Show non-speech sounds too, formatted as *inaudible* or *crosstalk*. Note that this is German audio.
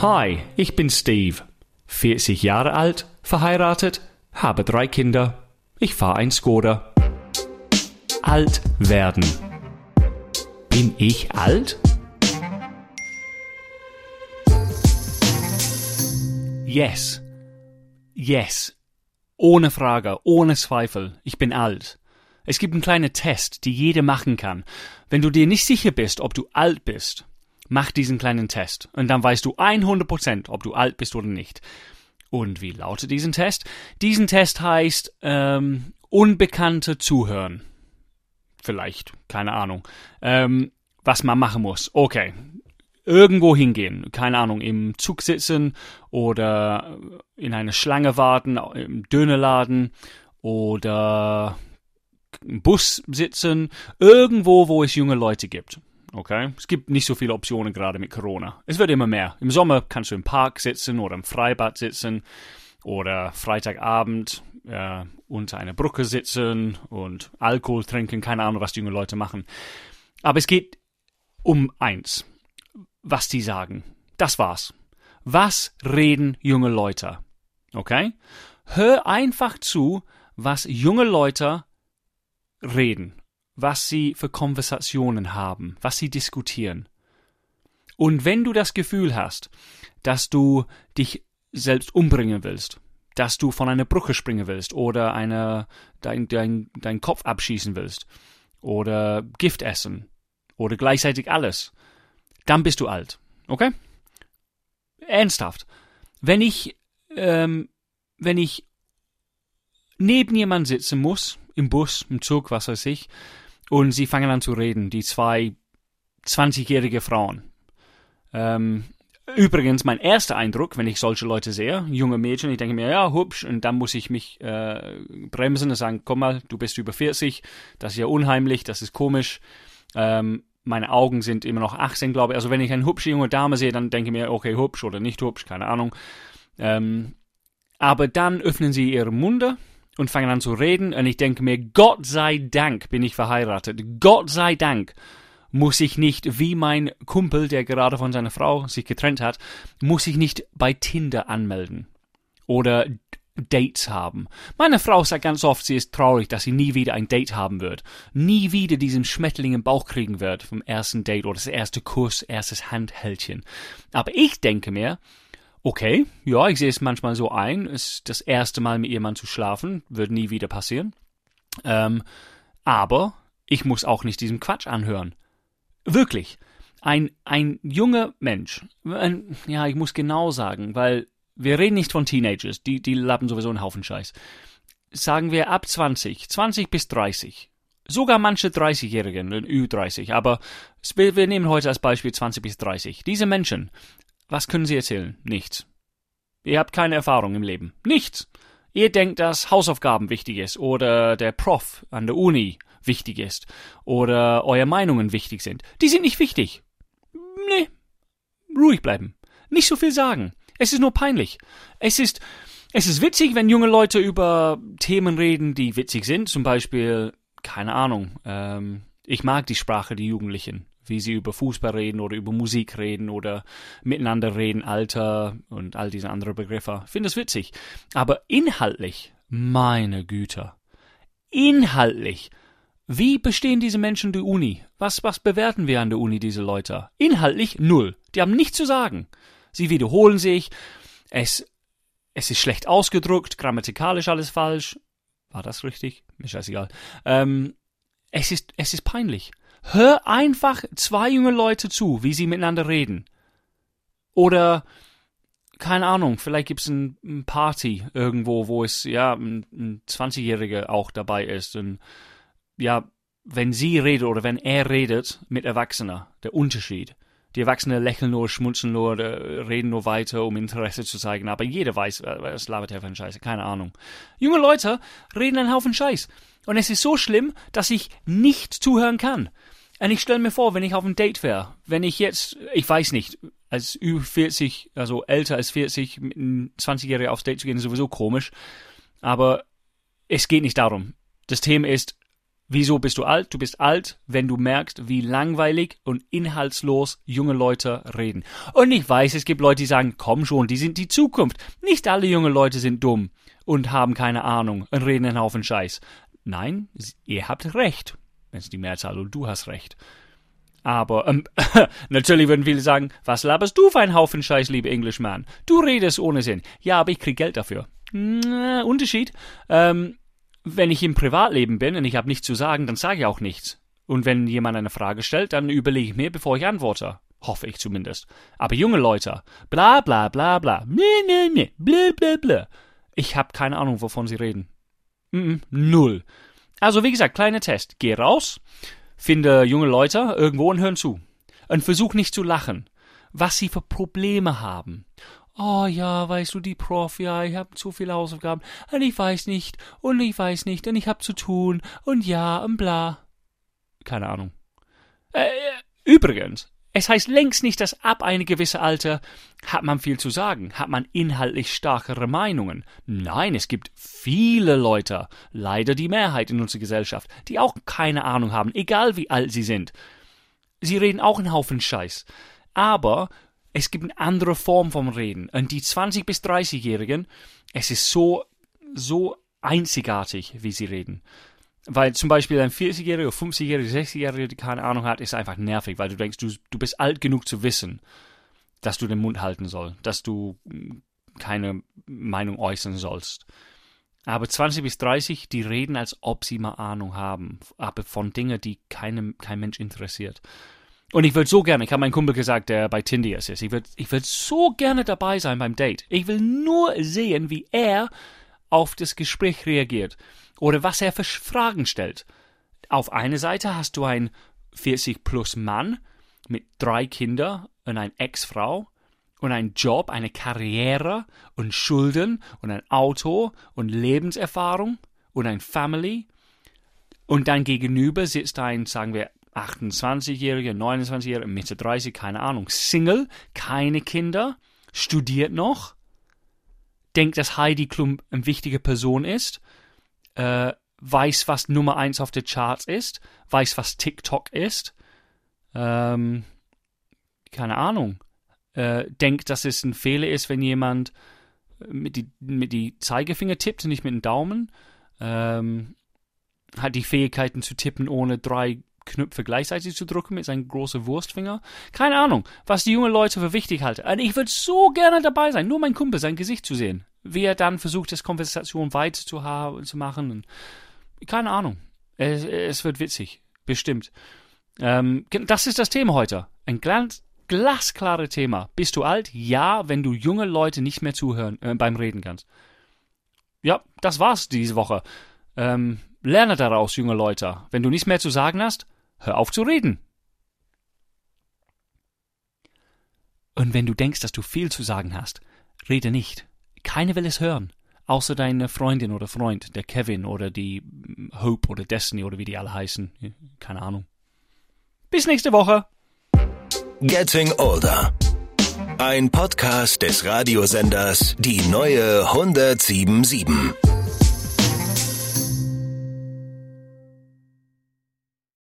Hi, ich bin Steve. 40 Jahre alt, verheiratet, habe drei Kinder. Ich fahre ein Skoda. Alt werden. Bin ich alt? Yes. Yes. Ohne Frage, ohne Zweifel. Ich bin alt. Es gibt einen kleinen Test, die jeder machen kann. Wenn du dir nicht sicher bist, ob du alt bist, mach diesen kleinen Test. Und dann weißt du 100%, ob du alt bist oder nicht. Und wie lautet diesen Test? Diesen Test heißt ähm, Unbekannte zuhören. Vielleicht, keine Ahnung. Ähm, was man machen muss. Okay, irgendwo hingehen, keine Ahnung, im Zug sitzen oder in eine Schlange warten, im Dönerladen oder im Bus sitzen, irgendwo, wo es junge Leute gibt. Okay? Es gibt nicht so viele Optionen gerade mit Corona. Es wird immer mehr. Im Sommer kannst du im Park sitzen oder im Freibad sitzen oder Freitagabend äh, unter einer Brücke sitzen und Alkohol trinken. Keine Ahnung, was die jungen Leute machen. Aber es geht um eins was die sagen. Das war's. Was reden junge Leute? Okay? Hör einfach zu, was junge Leute reden, was sie für Konversationen haben, was sie diskutieren. Und wenn du das Gefühl hast, dass du dich selbst umbringen willst, dass du von einer Brücke springen willst oder eine, dein, dein, dein Kopf abschießen willst oder Gift essen oder gleichzeitig alles, dann bist du alt. Okay? Ernsthaft. Wenn ich, ähm, wenn ich neben jemand sitzen muss, im Bus, im Zug, was weiß ich, und sie fangen an zu reden, die zwei 20-jährige Frauen. Ähm, übrigens, mein erster Eindruck, wenn ich solche Leute sehe, junge Mädchen, ich denke mir, ja, hübsch, und dann muss ich mich äh, bremsen und sagen, komm mal, du bist über 40, das ist ja unheimlich, das ist komisch. Ähm, meine Augen sind immer noch 18, glaube ich. Also wenn ich eine hübsche junge Dame sehe, dann denke ich mir, okay, hübsch oder nicht hübsch, keine Ahnung. Ähm, aber dann öffnen sie ihre Munde und fangen an zu reden und ich denke mir, Gott sei Dank bin ich verheiratet. Gott sei Dank muss ich nicht, wie mein Kumpel, der gerade von seiner Frau sich getrennt hat, muss ich nicht bei Tinder anmelden. Oder Dates haben. Meine Frau sagt ganz oft, sie ist traurig, dass sie nie wieder ein Date haben wird. Nie wieder diesen Schmetterling im Bauch kriegen wird vom ersten Date oder das erste Kuss, erstes Handhältchen. Aber ich denke mir, okay, ja, ich sehe es manchmal so ein, ist das erste Mal mit jemandem zu schlafen, wird nie wieder passieren. Ähm, aber ich muss auch nicht diesen Quatsch anhören. Wirklich. Ein, ein junger Mensch, ein, ja, ich muss genau sagen, weil wir reden nicht von Teenagers, die, die lappen sowieso einen Haufen Scheiß. Sagen wir ab 20, 20 bis 30. Sogar manche 30-Jährigen, Ü30, aber wir, wir nehmen heute als Beispiel 20 bis 30. Diese Menschen, was können sie erzählen? Nichts. Ihr habt keine Erfahrung im Leben. Nichts. Ihr denkt, dass Hausaufgaben wichtig ist oder der Prof an der Uni wichtig ist oder eure Meinungen wichtig sind. Die sind nicht wichtig. Nee. Ruhig bleiben. Nicht so viel sagen. Es ist nur peinlich. Es ist, es ist witzig, wenn junge Leute über Themen reden, die witzig sind. Zum Beispiel, keine Ahnung, ähm, ich mag die Sprache der Jugendlichen, wie sie über Fußball reden oder über Musik reden oder miteinander reden, Alter und all diese anderen Begriffe. Ich finde es witzig. Aber inhaltlich, meine Güte, inhaltlich, wie bestehen diese Menschen die Uni? Was, was bewerten wir an der Uni, diese Leute? Inhaltlich null. Die haben nichts zu sagen. Sie wiederholen sich. Es, es ist schlecht ausgedruckt, grammatikalisch alles falsch. War das richtig? Mir scheißegal. Ähm, es ist, es ist peinlich. Hör einfach zwei junge Leute zu, wie sie miteinander reden. Oder, keine Ahnung, vielleicht gibt's ein, ein Party irgendwo, wo es, ja, ein, ein 20-Jähriger auch dabei ist. Und, ja, wenn sie redet oder wenn er redet mit Erwachsenen, der Unterschied. Die Erwachsenen lächeln nur, schmunzeln nur, reden nur weiter, um Interesse zu zeigen. Aber jeder weiß, was labert er für einen Scheiße. Keine Ahnung. Junge Leute reden einen Haufen Scheiß. Und es ist so schlimm, dass ich nicht zuhören kann. Und ich stelle mir vor, wenn ich auf ein Date wäre, wenn ich jetzt, ich weiß nicht, als über 40, also älter als 40, mit einem 20-Jährigen aufs Date zu gehen, ist sowieso komisch. Aber es geht nicht darum. Das Thema ist, Wieso bist du alt? Du bist alt, wenn du merkst, wie langweilig und inhaltslos junge Leute reden. Und ich weiß, es gibt Leute, die sagen, komm schon, die sind die Zukunft. Nicht alle junge Leute sind dumm und haben keine Ahnung und reden einen Haufen Scheiß. Nein, ihr habt recht. Wenn es die Mehrzahl und du hast recht. Aber ähm, *laughs* natürlich würden viele sagen, was laberst du für einen Haufen Scheiß, liebe Englishman? Du redest ohne Sinn. Ja, aber ich krieg Geld dafür. Na, Unterschied. Ähm, wenn ich im Privatleben bin und ich habe nichts zu sagen, dann sage ich auch nichts. Und wenn jemand eine Frage stellt, dann überlege ich mir, bevor ich antworte. Hoffe ich zumindest. Aber junge Leute, bla bla bla bla, ne ne ne, bla bla bla. Ich habe keine Ahnung, wovon sie reden. -mm, null. Also wie gesagt, kleiner Test. Geh raus, finde junge Leute irgendwo und hören zu. Und versuch nicht zu lachen. Was sie für Probleme haben oh ja, weißt du, die Prof, ja, ich habe zu viele Hausaufgaben und ich weiß nicht und ich weiß nicht und ich habe zu tun und ja und bla. Keine Ahnung. Äh, übrigens, es heißt längst nicht, dass ab einem gewissen Alter hat man viel zu sagen, hat man inhaltlich starkere Meinungen. Nein, es gibt viele Leute, leider die Mehrheit in unserer Gesellschaft, die auch keine Ahnung haben, egal wie alt sie sind. Sie reden auch einen Haufen Scheiß. Aber es gibt eine andere Form vom Reden. Und die 20- bis 30-Jährigen, es ist so, so einzigartig, wie sie reden. Weil zum Beispiel ein 40-Jähriger, 50-Jähriger, 60-Jähriger, die keine Ahnung hat, ist einfach nervig, weil du denkst, du, du bist alt genug zu wissen, dass du den Mund halten sollst, dass du hm, keine Meinung äußern sollst. Aber 20 bis 30, die reden, als ob sie mal Ahnung haben, aber von Dingen, die keinem, kein Mensch interessiert. Und ich würde so gerne, ich habe meinem Kumpel gesagt, der bei Tindias ist, ich würde ich würd so gerne dabei sein beim Date. Ich will nur sehen, wie er auf das Gespräch reagiert oder was er für Fragen stellt. Auf einer Seite hast du einen 40 plus Mann mit drei Kindern und eine Ex-Frau und einen Job, eine Karriere und Schulden und ein Auto und Lebenserfahrung und ein Family. Und dann gegenüber sitzt ein, sagen wir, 28-Jährige, 29-Jährige, Mitte 30, keine Ahnung, Single, keine Kinder, studiert noch, denkt, dass Heidi Klum eine wichtige Person ist, äh, weiß, was Nummer 1 auf den Charts ist, weiß, was TikTok ist, ähm, keine Ahnung, äh, denkt, dass es ein Fehler ist, wenn jemand mit die, mit die Zeigefinger tippt und nicht mit dem Daumen, ähm, hat die Fähigkeiten zu tippen, ohne drei Knöpfe gleichzeitig zu drücken mit seinem großen Wurstfinger. Keine Ahnung, was die jungen Leute für wichtig halten. Und ich würde so gerne dabei sein, nur mein Kumpel sein Gesicht zu sehen. Wie er dann versucht, das Konversation weiter zu, haben, zu machen. Keine Ahnung. Es, es wird witzig. Bestimmt. Ähm, das ist das Thema heute. Ein ganz glasklares Thema. Bist du alt? Ja, wenn du junge Leute nicht mehr zuhören, äh, beim Reden kannst. Ja, das war's diese Woche. Ähm, lerne daraus, junge Leute. Wenn du nichts mehr zu sagen hast, hör auf zu reden. Und wenn du denkst, dass du viel zu sagen hast, rede nicht. Keiner will es hören. Außer deine Freundin oder Freund, der Kevin oder die Hope oder Destiny oder wie die alle heißen. Keine Ahnung. Bis nächste Woche. Getting Older. Ein Podcast des Radiosenders Die neue 1077.